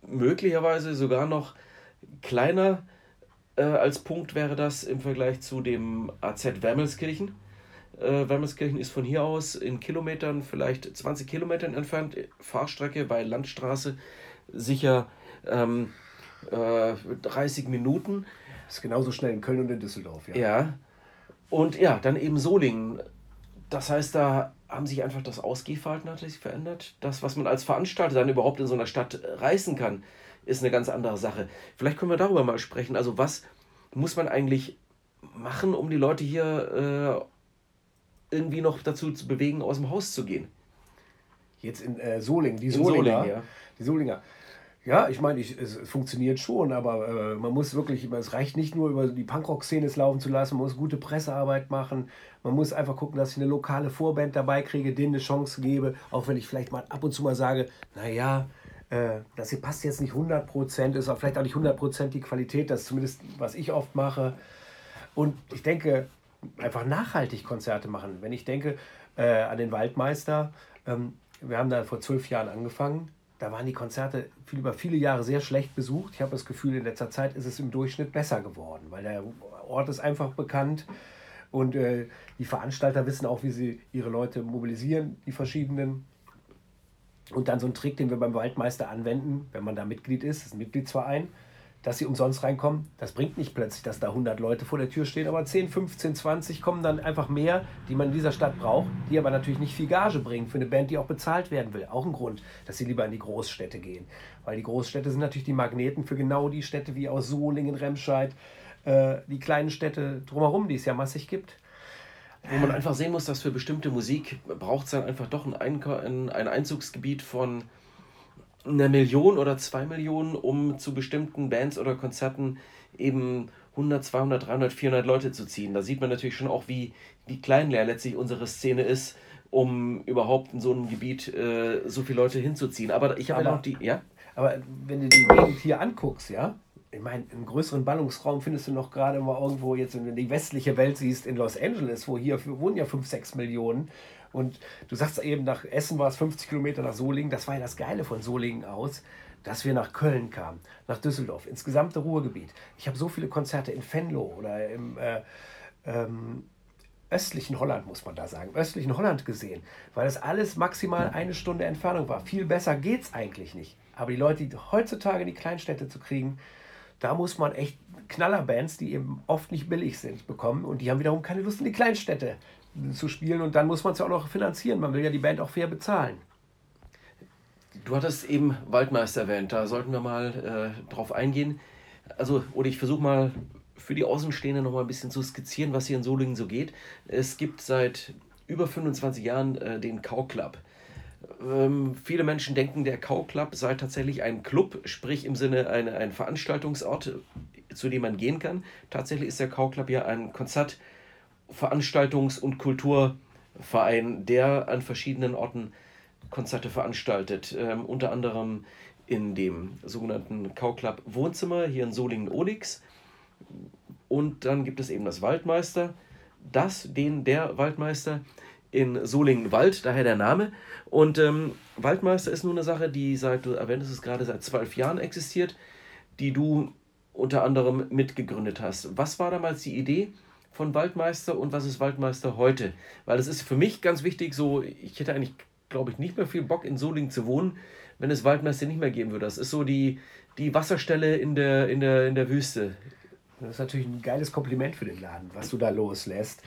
möglicherweise sogar noch kleiner äh, als Punkt wäre das im Vergleich zu dem AZ Wermelskirchen. Äh, Wermelskirchen ist von hier aus in Kilometern, vielleicht 20 Kilometern entfernt, Fahrstrecke bei Landstraße sicher ähm, äh, 30 Minuten. Das ist genauso schnell in Köln und in Düsseldorf, ja. Ja. Und ja, dann eben Solingen. Das heißt, da haben sich einfach das Ausgehverhalten hat sich verändert. Das, was man als Veranstalter dann überhaupt in so einer Stadt äh, reißen kann, ist eine ganz andere Sache. Vielleicht können wir darüber mal sprechen. Also was muss man eigentlich machen, um die Leute hier äh, irgendwie noch dazu zu bewegen, aus dem Haus zu gehen? Jetzt in äh, Solingen, die Solinger. Solingen, ja. Die Solinger. Ja, ich meine, es funktioniert schon, aber äh, man muss wirklich, es reicht nicht nur über die Punkrock-Szene es laufen zu lassen, man muss gute Pressearbeit machen, man muss einfach gucken, dass ich eine lokale Vorband dabei kriege, denen eine Chance gebe, auch wenn ich vielleicht mal ab und zu mal sage, naja, äh, das hier passt jetzt nicht 100%, ist auch vielleicht auch nicht 100% die Qualität, das ist zumindest, was ich oft mache. Und ich denke, einfach nachhaltig Konzerte machen. Wenn ich denke äh, an den Waldmeister, ähm, wir haben da vor zwölf Jahren angefangen, da waren die Konzerte viel, über viele Jahre sehr schlecht besucht. Ich habe das Gefühl, in letzter Zeit ist es im Durchschnitt besser geworden, weil der Ort ist einfach bekannt und äh, die Veranstalter wissen auch, wie sie ihre Leute mobilisieren, die verschiedenen. Und dann so ein Trick, den wir beim Waldmeister anwenden, wenn man da Mitglied ist, ist ein Mitgliedsverein, dass sie umsonst reinkommen. Das bringt nicht plötzlich, dass da 100 Leute vor der Tür stehen, aber 10, 15, 20 kommen dann einfach mehr, die man in dieser Stadt braucht, die aber natürlich nicht viel Gage bringen für eine Band, die auch bezahlt werden will. Auch ein Grund, dass sie lieber in die Großstädte gehen. Weil die Großstädte sind natürlich die Magneten für genau die Städte wie aus Solingen, Remscheid, äh, die kleinen Städte drumherum, die es ja massig gibt. Wo man einfach sehen muss, dass für bestimmte Musik braucht es dann einfach doch ein, ein, ein Einzugsgebiet von einer Million oder zwei Millionen, um zu bestimmten Bands oder Konzerten eben 100, 200, 300, 400 Leute zu ziehen. Da sieht man natürlich schon auch, wie, wie klein letztlich unsere Szene ist, um überhaupt in so einem Gebiet äh, so viele Leute hinzuziehen. Aber ich habe ja noch die, ja? Aber wenn du die Gegend hier anguckst, ja, ich meine, einen größeren Ballungsraum findest du noch gerade mal irgendwo jetzt, wenn du die westliche Welt siehst, in Los Angeles, wo hier wohnen ja 5, 6 Millionen. Und du sagst eben, nach Essen war es 50 Kilometer nach Solingen. Das war ja das Geile von Solingen aus, dass wir nach Köln kamen, nach Düsseldorf, ins gesamte Ruhrgebiet. Ich habe so viele Konzerte in Venlo oder im äh, ähm, östlichen Holland, muss man da sagen, östlichen Holland gesehen, weil das alles maximal eine Stunde Entfernung war. Viel besser geht es eigentlich nicht. Aber die Leute, die heutzutage in die Kleinstädte zu kriegen, da muss man echt Knallerbands, die eben oft nicht billig sind, bekommen und die haben wiederum keine Lust in die Kleinstädte zu spielen und dann muss man es ja auch noch finanzieren. Man will ja die Band auch fair bezahlen. Du hattest eben Waldmeister erwähnt, da sollten wir mal äh, drauf eingehen. Also, oder ich versuche mal für die Außenstehenden noch mal ein bisschen zu skizzieren, was hier in Solingen so geht. Es gibt seit über 25 Jahren äh, den Cow Club. Ähm, viele Menschen denken, der Cow Club sei tatsächlich ein Club, sprich im Sinne eine, ein Veranstaltungsort, zu dem man gehen kann. Tatsächlich ist der Cow Club ja ein Konzert, Veranstaltungs- und Kulturverein, der an verschiedenen Orten Konzerte veranstaltet. Ähm, unter anderem in dem sogenannten Club Wohnzimmer hier in Solingen-Olix. Und dann gibt es eben das Waldmeister, das, den, der Waldmeister in Solingen-Wald, daher der Name. Und ähm, Waldmeister ist nur eine Sache, die seit, du erwähntest es gerade, seit zwölf Jahren existiert, die du unter anderem mitgegründet hast. Was war damals die Idee von Waldmeister und was ist Waldmeister heute? Weil es ist für mich ganz wichtig, so, ich hätte eigentlich, glaube ich, nicht mehr viel Bock in Solingen zu wohnen, wenn es Waldmeister nicht mehr geben würde. Das ist so die, die Wasserstelle in der, in, der, in der Wüste. Das ist natürlich ein geiles Kompliment für den Laden, was du da loslässt.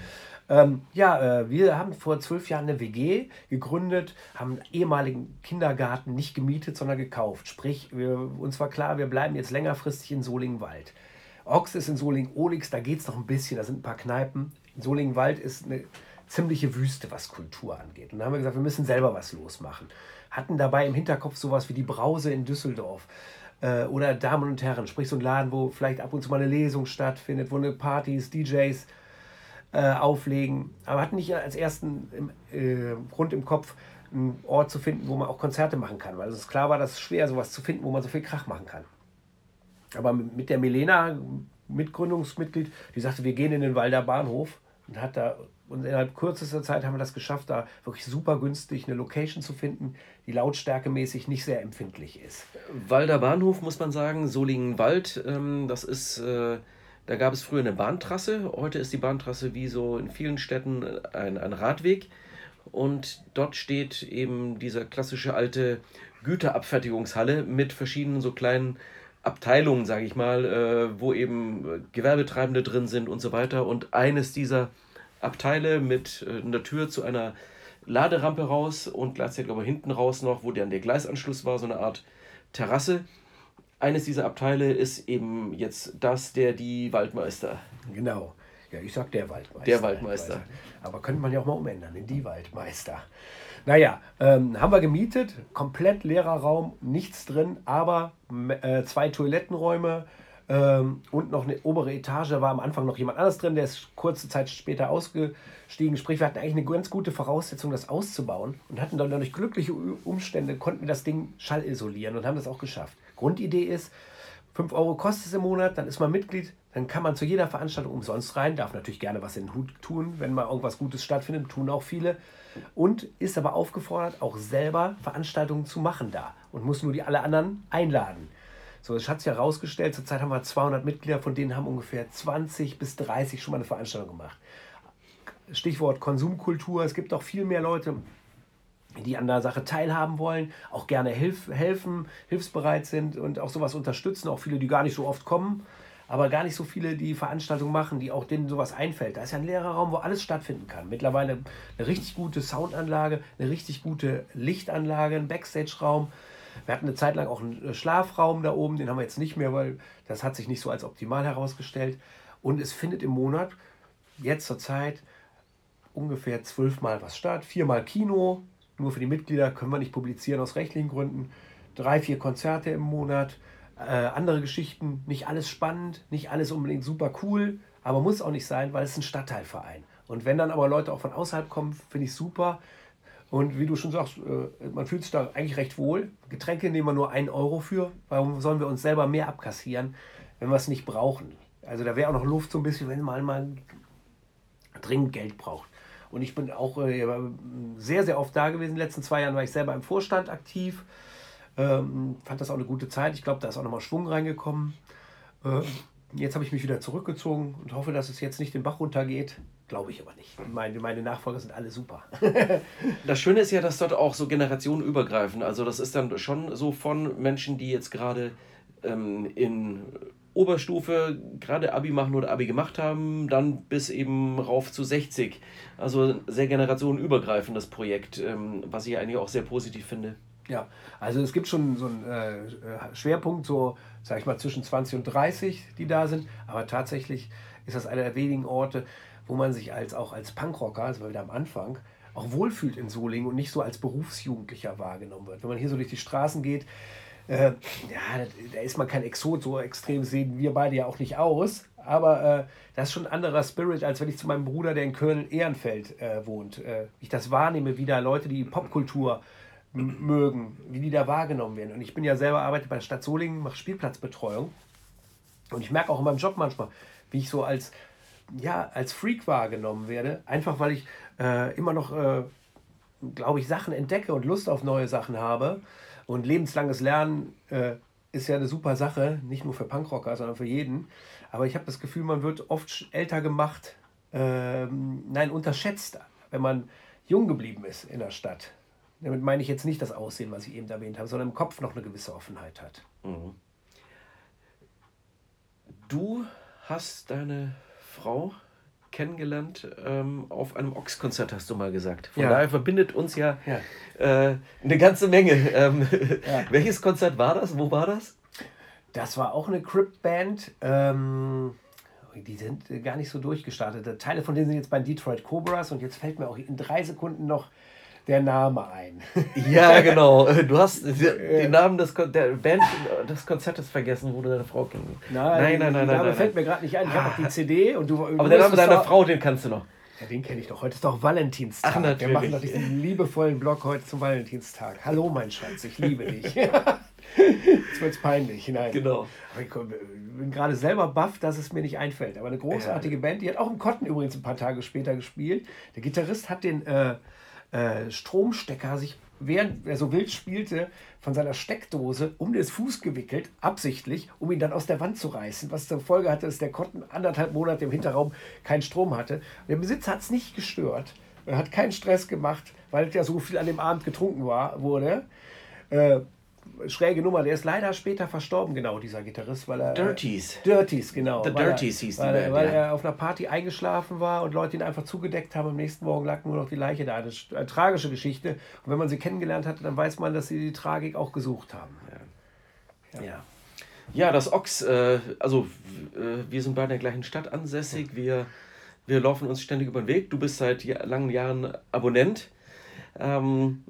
Ähm, ja, äh, wir haben vor zwölf Jahren eine WG gegründet, haben einen ehemaligen Kindergarten nicht gemietet, sondern gekauft. Sprich, wir, uns war klar, wir bleiben jetzt längerfristig in Solingenwald. Ochs ist in Solingen-Olix, da geht es noch ein bisschen, da sind ein paar Kneipen. Solingenwald ist eine ziemliche Wüste, was Kultur angeht. Und da haben wir gesagt, wir müssen selber was losmachen. Hatten dabei im Hinterkopf sowas wie die Brause in Düsseldorf äh, oder Damen und Herren, sprich so ein Laden, wo vielleicht ab und zu mal eine Lesung stattfindet, wo eine Partys, DJs äh, auflegen. Aber hatten nicht als ersten im, äh, Grund im Kopf, einen Ort zu finden, wo man auch Konzerte machen kann, weil es klar war, dass es schwer sowas zu finden, wo man so viel Krach machen kann. Aber mit der Milena, Mitgründungsmitglied, die sagte, wir gehen in den Walder Bahnhof und hat da und innerhalb kürzester Zeit haben wir das geschafft, da wirklich super günstig eine Location zu finden, die lautstärkemäßig nicht sehr empfindlich ist. Walder Bahnhof muss man sagen, Solingen-Wald, ähm, das ist, äh, da gab es früher eine Bahntrasse. Heute ist die Bahntrasse wie so in vielen Städten ein, ein Radweg. Und dort steht eben diese klassische alte Güterabfertigungshalle mit verschiedenen so kleinen Abteilungen, sage ich mal, äh, wo eben Gewerbetreibende drin sind und so weiter. Und eines dieser Abteile mit äh, einer Tür zu einer Laderampe raus und gleichzeitig aber hinten raus noch, wo dann der Gleisanschluss war, so eine Art Terrasse. Eines dieser Abteile ist eben jetzt das der die Waldmeister. Genau. Ja, ich sag der Waldmeister. Der Waldmeister. Aber könnte man ja auch mal umändern in die Waldmeister. Naja, ähm, haben wir gemietet, komplett leerer Raum, nichts drin, aber äh, zwei Toilettenräume, ähm, und noch eine obere Etage war am Anfang noch jemand anderes drin, der ist kurze Zeit später ausgestiegen. Sprich, wir hatten eigentlich eine ganz gute Voraussetzung, das auszubauen und hatten dann durch glückliche Umstände, konnten wir das Ding schallisolieren und haben das auch geschafft. Grundidee ist, 5 Euro kostet es im Monat, dann ist man Mitglied, dann kann man zu jeder Veranstaltung umsonst rein, darf natürlich gerne was in den Hut tun, wenn mal irgendwas Gutes stattfindet, tun auch viele. Und ist aber aufgefordert, auch selber Veranstaltungen zu machen da und muss nur die alle anderen einladen. So, es hat sich herausgestellt, zurzeit haben wir 200 Mitglieder, von denen haben ungefähr 20 bis 30 schon mal eine Veranstaltung gemacht. Stichwort Konsumkultur. Es gibt auch viel mehr Leute, die an der Sache teilhaben wollen, auch gerne hilf, helfen, hilfsbereit sind und auch sowas unterstützen. Auch viele, die gar nicht so oft kommen, aber gar nicht so viele, die Veranstaltungen machen, die auch denen sowas einfällt. Da ist ja ein leerer Raum, wo alles stattfinden kann. Mittlerweile eine richtig gute Soundanlage, eine richtig gute Lichtanlage, ein Backstage-Raum. Wir hatten eine Zeit lang auch einen äh, Schlafraum da oben, den haben wir jetzt nicht mehr, weil das hat sich nicht so als optimal herausgestellt. Und es findet im Monat, jetzt zur Zeit, ungefähr zwölfmal was statt. Viermal Kino, nur für die Mitglieder können wir nicht publizieren aus rechtlichen Gründen. Drei, vier Konzerte im Monat, äh, andere Geschichten, nicht alles spannend, nicht alles unbedingt super cool, aber muss auch nicht sein, weil es ein Stadtteilverein. Und wenn dann aber Leute auch von außerhalb kommen, finde ich super. Und wie du schon sagst, äh, man fühlt sich da eigentlich recht wohl. Getränke nehmen wir nur einen Euro für. Warum sollen wir uns selber mehr abkassieren, wenn wir es nicht brauchen? Also da wäre auch noch Luft so ein bisschen, wenn man mal dringend Geld braucht. Und ich bin auch äh, sehr, sehr oft da gewesen. In den letzten zwei Jahren war ich selber im Vorstand aktiv. Ähm, fand das auch eine gute Zeit. Ich glaube, da ist auch nochmal Schwung reingekommen. Äh, jetzt habe ich mich wieder zurückgezogen und hoffe, dass es jetzt nicht den Bach runtergeht. Glaube ich aber nicht. Meine, meine Nachfolger sind alle super. <laughs> das Schöne ist ja, dass dort auch so Generationen übergreifen. Also das ist dann schon so von Menschen, die jetzt gerade ähm, in Oberstufe gerade Abi machen oder Abi gemacht haben, dann bis eben rauf zu 60. Also sehr generationenübergreifendes Projekt, ähm, was ich eigentlich auch sehr positiv finde. Ja, also es gibt schon so einen äh, Schwerpunkt, so sag ich mal zwischen 20 und 30, die da sind, aber tatsächlich ist das einer der wenigen Orte, wo man sich als auch als Punkrocker, also wieder am Anfang, auch wohlfühlt in Solingen und nicht so als Berufsjugendlicher wahrgenommen wird. Wenn man hier so durch die Straßen geht, äh, ja, da ist man kein Exot, so extrem sehen wir beide ja auch nicht aus. Aber äh, das ist schon ein anderer Spirit, als wenn ich zu meinem Bruder, der in Köln-Ehrenfeld äh, wohnt, äh, ich das wahrnehme, wie da Leute, die Popkultur mögen, wie die da wahrgenommen werden. Und ich bin ja selber, arbeite bei der Stadt Solingen, mache Spielplatzbetreuung. Und ich merke auch in meinem Job manchmal, wie ich so als, ja, als Freak wahrgenommen werde. Einfach weil ich äh, immer noch, äh, glaube ich, Sachen entdecke und Lust auf neue Sachen habe. Und lebenslanges Lernen äh, ist ja eine super Sache, nicht nur für Punkrocker, sondern für jeden. Aber ich habe das Gefühl, man wird oft älter gemacht, ähm, nein, unterschätzt, wenn man jung geblieben ist in der Stadt. Damit meine ich jetzt nicht das Aussehen, was ich eben erwähnt habe, sondern im Kopf noch eine gewisse Offenheit hat. Mhm. Du hast deine Frau kennengelernt ähm, auf einem Ox-Konzert, hast du mal gesagt. Von ja. daher verbindet uns ja, ja. Äh, eine ganze Menge. Ähm, <laughs> ja. Welches Konzert war das? Wo war das? Das war auch eine Crypt-Band. Ähm, die sind gar nicht so durchgestartet. Teile von denen sind jetzt bei Detroit Cobras und jetzt fällt mir auch in drei Sekunden noch der Name ein. <laughs> ja, genau. Du hast <laughs> den Namen des, der Band des Konzertes vergessen, wo du deine Frau kennst. Nein, nein, nein. Der Name nein, fällt mir gerade nicht ein. Ich habe auch die CD und du. Aber der Name deiner Frau, den kannst du noch. Ja, den kenne ich doch. Heute ist doch Valentinstag. Ach, natürlich. Wir machen doch diesen liebevollen Blog heute zum Valentinstag. Hallo, mein Schatz, ich liebe dich. <laughs> Jetzt wird es peinlich. Nein. Genau. Aber ich bin gerade selber baff, dass es mir nicht einfällt. Aber eine großartige ja. Band, die hat auch im Kotten übrigens ein paar Tage später gespielt. Der Gitarrist hat den. Äh, äh, Stromstecker sich, während er so wild spielte, von seiner Steckdose um den Fuß gewickelt, absichtlich, um ihn dann aus der Wand zu reißen. Was zur Folge hatte, dass der Kotten anderthalb Monate im Hinterraum keinen Strom hatte. Der Besitzer hat es nicht gestört. Er hat keinen Stress gemacht, weil ja so viel an dem Abend getrunken war, wurde. Äh, schräge Nummer. Der ist leider später verstorben, genau, dieser Gitarrist, weil er. Dirties. Äh, Dirties, genau. The Dirties hieß die weil, Band, weil er auf einer Party eingeschlafen war und Leute ihn einfach zugedeckt haben. Am nächsten Morgen lag nur noch die Leiche da. Eine, eine tragische Geschichte. Und wenn man sie kennengelernt hatte, dann weiß man, dass sie die Tragik auch gesucht haben. Ja. ja. ja. ja das Ochs, äh, also äh, wir sind beide in der gleichen Stadt ansässig. Wir, wir laufen uns ständig über den Weg. Du bist seit langen Jahren Abonnent. Ähm,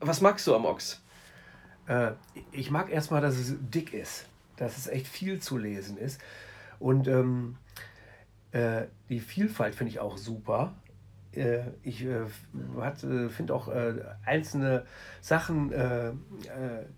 was magst du am Ochs? Äh, ich mag erstmal, dass es dick ist, dass es echt viel zu lesen ist. Und ähm, äh, die Vielfalt finde ich auch super. Äh, ich äh, äh finde auch einzelne Sachen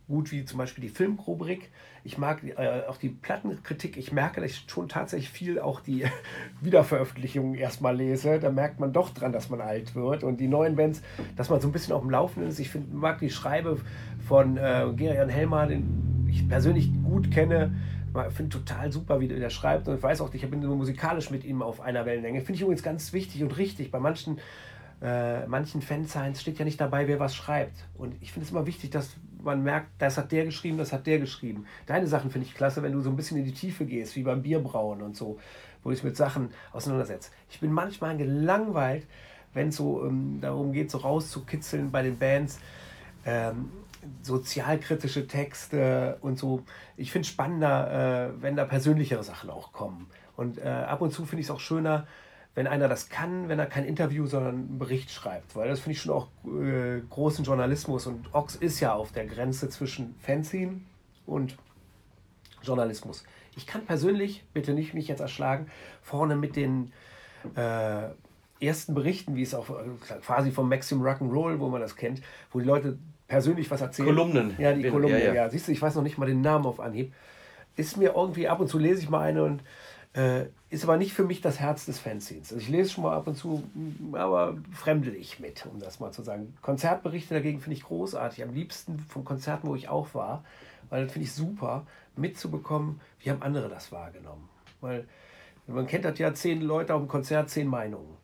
gut, wie zum Beispiel die Filmrubrik. Ich mag auch die Plattenkritik. Ich merke, dass ich schon tatsächlich viel auch die <laughs> Wiederveröffentlichungen erstmal lese. Da merkt man doch dran, dass man alt wird. Und die neuen Bands, dass man so ein bisschen auf dem Laufenden ist. Ich find, mag die Schreibe von äh, Gerian Helmer, den ich persönlich gut kenne. Ich finde total super, wie der schreibt. Und ich weiß auch, ich bin musikalisch mit ihm auf einer Wellenlänge. Finde ich übrigens ganz wichtig und richtig. Bei manchen, äh, manchen Fansigns steht ja nicht dabei, wer was schreibt. Und ich finde es immer wichtig, dass man merkt, das hat der geschrieben, das hat der geschrieben. Deine Sachen finde ich klasse, wenn du so ein bisschen in die Tiefe gehst, wie beim Bierbrauen und so, wo ich mit Sachen auseinandersetze. Ich bin manchmal gelangweilt, wenn es so ähm, darum geht, so rauszukitzeln bei den Bands. Ähm, sozialkritische Texte und so. Ich finde es spannender, äh, wenn da persönlichere Sachen auch kommen. Und äh, ab und zu finde ich es auch schöner, wenn einer das kann, wenn er kein Interview, sondern einen Bericht schreibt. Weil das finde ich schon auch äh, großen Journalismus. Und Ox ist ja auf der Grenze zwischen Fanzine und Journalismus. Ich kann persönlich, bitte nicht mich jetzt erschlagen, vorne mit den äh, ersten Berichten, wie es auch äh, quasi vom Maxim Rock'n'Roll, wo man das kennt, wo die Leute persönlich was erzählen. Kolumnen. Ja, die Kolumnen, ja, ja. ja. Siehst du, ich weiß noch nicht mal den Namen auf Anhieb. Ist mir irgendwie, ab und zu lese ich mal eine und äh, ist aber nicht für mich das Herz des Fanzines. Also ich lese schon mal ab und zu, aber fremdel ich mit, um das mal zu sagen. Konzertberichte dagegen finde ich großartig. Am liebsten von Konzerten, wo ich auch war, weil das finde ich super, mitzubekommen, wie haben andere das wahrgenommen. Weil man kennt das ja, zehn Leute auf dem Konzert, zehn Meinungen.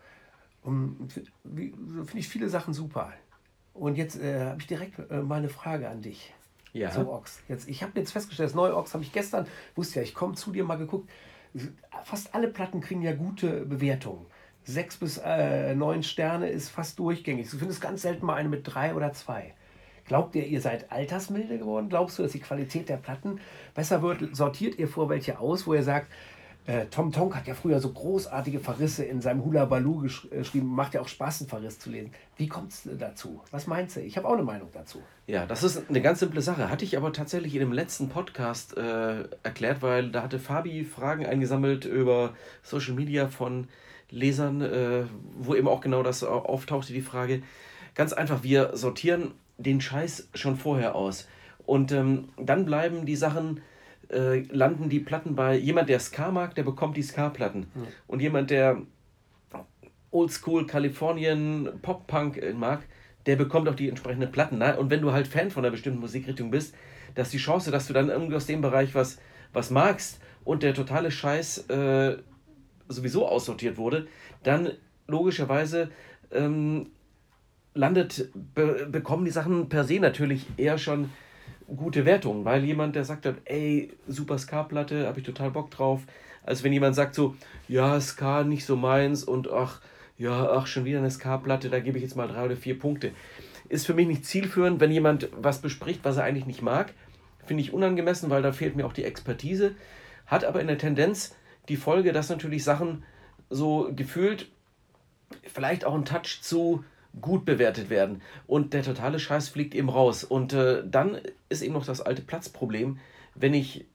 Und finde ich viele Sachen super. Und jetzt äh, habe ich direkt äh, mal eine Frage an dich. Ja. Zum Ochs. Jetzt, ich habe jetzt festgestellt, das neue Ochs habe ich gestern, wusste ja, ich komme zu dir mal geguckt. Fast alle Platten kriegen ja gute Bewertungen. Sechs bis äh, neun Sterne ist fast durchgängig. Du findest ganz selten mal eine mit drei oder zwei. Glaubt ihr, ihr seid altersmilde geworden? Glaubst du, dass die Qualität der Platten besser wird? Sortiert ihr vor welche aus, wo ihr sagt, äh, Tom Tonk hat ja früher so großartige Verrisse in seinem Hula Baloo gesch äh, geschrieben. Macht ja auch Spaß, einen Verriss zu lesen. Wie kommt es dazu? Was meinst du? Ich habe auch eine Meinung dazu. Ja, das ist eine ganz simple Sache. Hatte ich aber tatsächlich in dem letzten Podcast äh, erklärt, weil da hatte Fabi Fragen eingesammelt über Social Media von Lesern, äh, wo eben auch genau das auftauchte, die Frage. Ganz einfach, wir sortieren den Scheiß schon vorher aus. Und ähm, dann bleiben die Sachen äh, landen die Platten bei jemand, der Ska mag, der bekommt die Ska-Platten. Mhm. Und jemand, der Oldschool Kalifornien Pop-Punk äh, mag, der bekommt auch die entsprechenden Platten. Ne? Und wenn du halt Fan von einer bestimmten Musikrichtung bist, dass die Chance, dass du dann irgendwie aus dem Bereich was, was magst und der totale Scheiß äh, sowieso aussortiert wurde, dann logischerweise ähm, landet, be bekommen die Sachen per se natürlich eher schon gute Wertungen, weil jemand, der sagt ey, super Ska-Platte, habe ich total Bock drauf, als wenn jemand sagt so, ja, Ska nicht so meins und ach, ja, ach, schon wieder eine Ska-Platte, da gebe ich jetzt mal drei oder vier Punkte. Ist für mich nicht zielführend, wenn jemand was bespricht, was er eigentlich nicht mag. Finde ich unangemessen, weil da fehlt mir auch die Expertise. Hat aber in der Tendenz die Folge, dass natürlich Sachen so gefühlt vielleicht auch ein Touch zu gut bewertet werden. Und der totale Scheiß fliegt eben raus. Und äh, dann ist eben noch das alte Platzproblem, wenn ich,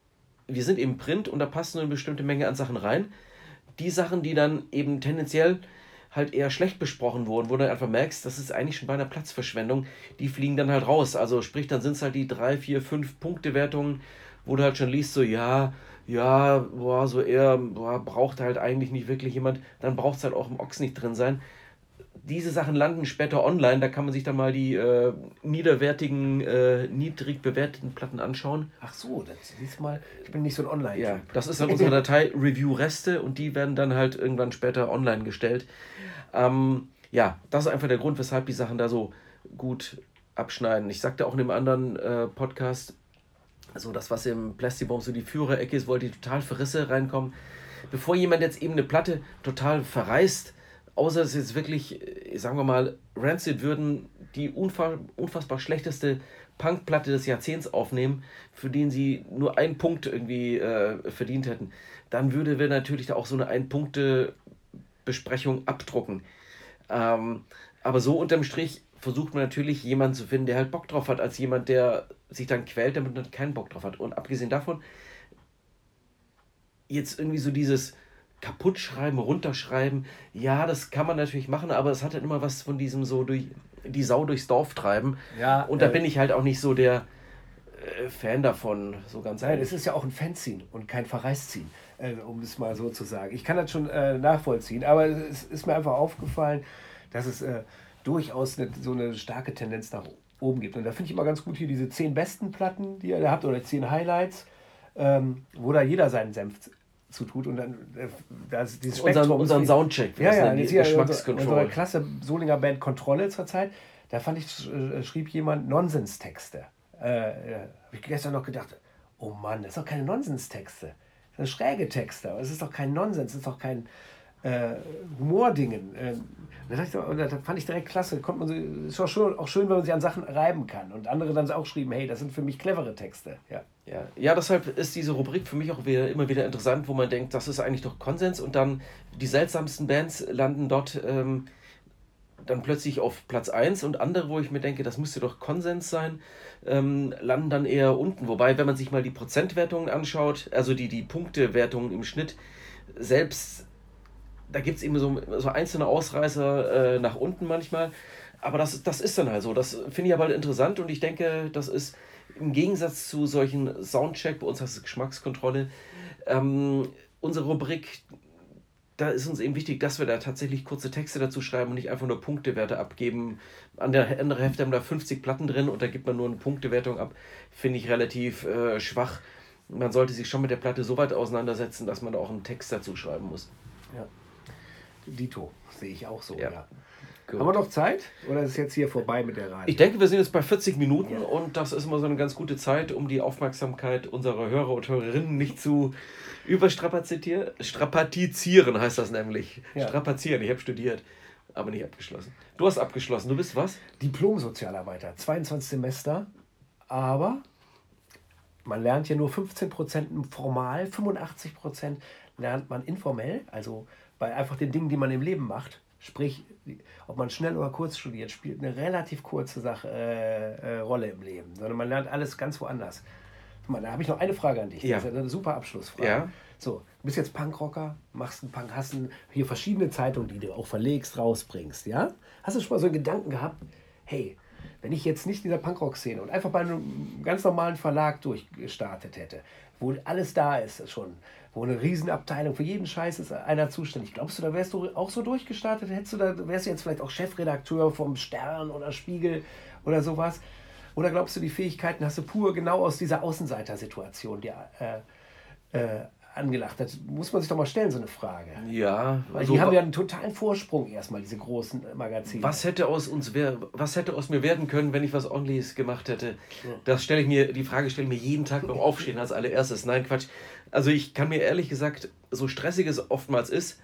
wir sind eben Print und da passt nur eine bestimmte Menge an Sachen rein. Die Sachen, die dann eben tendenziell halt eher schlecht besprochen wurden, wo du einfach merkst, das ist eigentlich schon bei einer Platzverschwendung, die fliegen dann halt raus. Also sprich, dann sind es halt die drei, vier, fünf Punkte-Wertungen, wo du halt schon liest, so ja, ja, boah, so eher, boah, braucht halt eigentlich nicht wirklich jemand, dann braucht es halt auch im Ochs nicht drin sein diese Sachen landen später online, da kann man sich dann mal die äh, niederwertigen, äh, niedrig bewerteten Platten anschauen. Ach so, das ist mal, ich bin nicht so ein Online-Typ. Ja, das ist dann unsere Datei Review-Reste und die werden dann halt irgendwann später online gestellt. Ähm, ja, das ist einfach der Grund, weshalb die Sachen da so gut abschneiden. Ich sagte auch in dem anderen äh, Podcast, also das, was im Plastikbaum so die Führerecke ist, wollte die total Verrisse reinkommen. Bevor jemand jetzt eben eine Platte total verreißt, außer es jetzt wirklich, äh, sagen wir mal, Rancid würden die unfassbar schlechteste Punkplatte des Jahrzehnts aufnehmen, für den sie nur einen Punkt irgendwie äh, verdient hätten, dann würde wir natürlich da auch so eine Ein-Punkte-Besprechung abdrucken. Ähm, aber so unterm Strich versucht man natürlich jemanden zu finden, der halt Bock drauf hat, als jemand, der sich dann quält, damit man keinen Bock drauf hat. Und abgesehen davon, jetzt irgendwie so dieses, kaputt schreiben, runterschreiben. Ja, das kann man natürlich machen, aber es hat halt immer was von diesem so durch die Sau durchs Dorf treiben. Ja, und da äh, bin ich halt auch nicht so der äh, Fan davon, so ganz Nein, es ist ja auch ein Fanziehen und kein Verreißziehen, äh, um es mal so zu sagen. Ich kann das schon äh, nachvollziehen, aber es ist mir einfach aufgefallen, dass es äh, durchaus eine, so eine starke Tendenz nach oben gibt. Und da finde ich immer ganz gut hier diese zehn besten Platten, die ihr da habt, oder zehn Highlights, ähm, wo da jeder seinen Senf zutut und dann äh, das, dieses unseren, unseren Soundcheck ja ja die Geschmackskontrolle. unsere klasse Solinger Band Kontrolle zurzeit. Da fand ich äh, schrieb jemand Nonsenstexte. Äh, äh, habe ich gestern noch gedacht oh Mann das sind doch keine Nonsens-Texte. Das sind schräge Texte aber es ist doch kein Nonsens es ist doch kein äh, Humordingen. Äh, das, das fand ich direkt klasse. Kommt man, ist auch schön, auch schön, wenn man sich an Sachen reiben kann. Und andere dann auch schrieben, hey, das sind für mich clevere Texte. Ja. Ja, ja, deshalb ist diese Rubrik für mich auch wieder, immer wieder interessant, wo man denkt, das ist eigentlich doch Konsens und dann die seltsamsten Bands landen dort ähm, dann plötzlich auf Platz 1 und andere, wo ich mir denke, das müsste doch Konsens sein, ähm, landen dann eher unten. Wobei, wenn man sich mal die Prozentwertungen anschaut, also die, die Punktewertungen im Schnitt, selbst da gibt es eben so, so einzelne Ausreißer äh, nach unten manchmal. Aber das, das ist dann halt so. Das finde ich aber interessant und ich denke, das ist im Gegensatz zu solchen Soundcheck, bei uns heißt es Geschmackskontrolle, ähm, unsere Rubrik, da ist uns eben wichtig, dass wir da tatsächlich kurze Texte dazu schreiben und nicht einfach nur Punktewerte abgeben. An der anderen Hälfte haben da 50 Platten drin und da gibt man nur eine Punktewertung ab. Finde ich relativ äh, schwach. Man sollte sich schon mit der Platte so weit auseinandersetzen, dass man da auch einen Text dazu schreiben muss. Ja. Dito, sehe ich auch so, ja. ja. Haben wir noch Zeit? Oder ist es jetzt hier vorbei mit der Radio? Ich denke, wir sind jetzt bei 40 Minuten ja. und das ist immer so eine ganz gute Zeit, um die Aufmerksamkeit unserer Hörer und Hörerinnen nicht zu überstrapazieren. Heißt das nämlich. Ja. Strapazieren, ich habe studiert, aber nicht abgeschlossen. Du hast abgeschlossen, du bist was? Diplom-Sozialarbeiter, 22 Semester, aber man lernt ja nur 15% formal, 85% lernt man informell, also bei einfach den Dingen, die man im Leben macht. Sprich, ob man schnell oder kurz studiert, spielt eine relativ kurze Sache, äh, äh, Rolle im Leben, sondern man lernt alles ganz woanders. Mal, da habe ich noch eine Frage an dich. Ja. Das ist eine super Abschlussfrage. Ja. So, du bist jetzt Punkrocker, machst einen Punk, hast einen, hier verschiedene Zeitungen, die du auch verlegst, rausbringst, ja? Hast du schon mal so einen Gedanken gehabt, hey, wenn ich jetzt nicht in dieser Punkrock-Szene und einfach bei einem ganz normalen Verlag durchgestartet hätte, wo alles da ist schon, wo eine Riesenabteilung, für jeden Scheiß ist einer zuständig. Glaubst du, da wärst du auch so durchgestartet? Hättest du da, wärst du jetzt vielleicht auch Chefredakteur vom Stern oder Spiegel oder sowas? Oder glaubst du, die Fähigkeiten hast du pur genau aus dieser Außenseitersituation dir äh, äh, angelacht. Das muss man sich doch mal stellen, so eine Frage. Ja. Weil also, die haben ja einen totalen Vorsprung erstmal, diese großen Magazine. Was hätte aus uns wer, was hätte aus mir werden können, wenn ich was Ordentliches gemacht hätte? Ja. Das stelle ich mir, die Frage stelle ich mir jeden Tag beim Aufstehen als allererstes. Nein, Quatsch. Also ich kann mir ehrlich gesagt, so stressig es oftmals ist,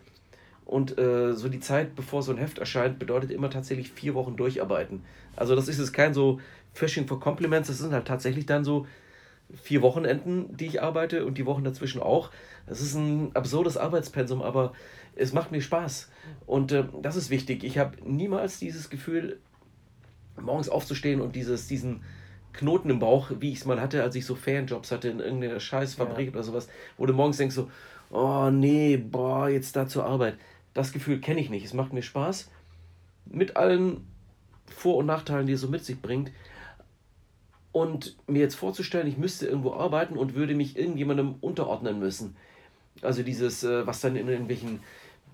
und äh, so die Zeit, bevor so ein Heft erscheint, bedeutet immer tatsächlich vier Wochen durcharbeiten. Also das ist jetzt kein so Fishing for Compliments, das sind halt tatsächlich dann so vier Wochenenden, die ich arbeite und die Wochen dazwischen auch. Das ist ein absurdes Arbeitspensum, aber es macht mir Spaß. Und äh, das ist wichtig. Ich habe niemals dieses Gefühl, morgens aufzustehen und dieses, diesen Knoten im Bauch, wie ich es mal hatte, als ich so Fanjobs hatte in irgendeiner Scheißfabrik ja. oder sowas, wo du morgens denkst so, oh nee, boah, jetzt da zur Arbeit. Das Gefühl kenne ich nicht. Es macht mir Spaß. Mit allen Vor- und Nachteilen, die es so mit sich bringt. Und mir jetzt vorzustellen, ich müsste irgendwo arbeiten und würde mich irgendjemandem unterordnen müssen. Also dieses, äh, was dann in irgendwelchen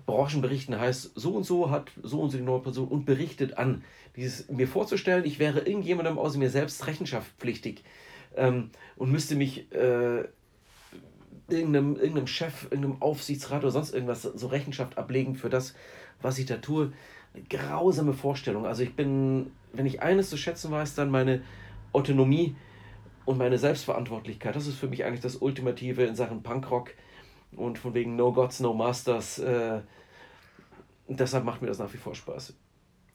Branchenberichten heißt, so und so hat so und so die neue Person und berichtet an. Dieses mir vorzustellen, ich wäre irgendjemandem außer mir selbst rechenschaftspflichtig ähm, und müsste mich äh, irgendeinem, irgendeinem Chef, irgendeinem Aufsichtsrat oder sonst irgendwas so Rechenschaft ablegen für das, was ich da tue. Eine grausame Vorstellung. Also ich bin, wenn ich eines zu schätzen weiß, dann meine Autonomie und meine Selbstverantwortlichkeit. Das ist für mich eigentlich das Ultimative in Sachen Punkrock und von wegen No Gods, No Masters. Äh, deshalb macht mir das nach wie vor Spaß.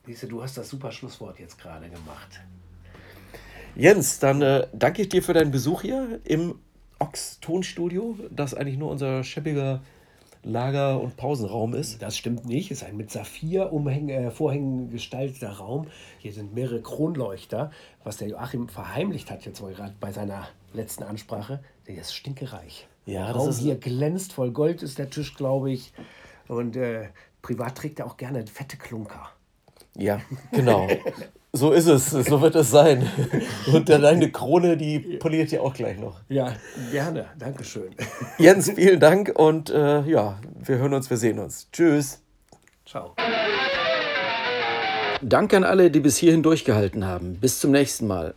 Siehste, du hast das super Schlusswort jetzt gerade gemacht. Jens, dann äh, danke ich dir für deinen Besuch hier im Ox Tonstudio, das eigentlich nur unser schäbiger Lager- und Pausenraum ist. Das stimmt nicht. Es ist ein mit Saphir äh, Vorhängen gestalteter Raum. Hier sind mehrere Kronleuchter, was der Joachim verheimlicht hat jetzt gerade bei seiner letzten Ansprache. Der ist stinkereich. Ja, der Raum ist hier glänzt voll Gold ist der Tisch, glaube ich. Und äh, privat trägt er auch gerne fette Klunker. Ja, genau. <laughs> So ist es, so wird es sein. Und deine Krone, die poliert ja auch gleich noch. Ja, gerne. Dankeschön. Jens, vielen Dank und äh, ja, wir hören uns, wir sehen uns. Tschüss. Ciao. Danke an alle, die bis hierhin durchgehalten haben. Bis zum nächsten Mal.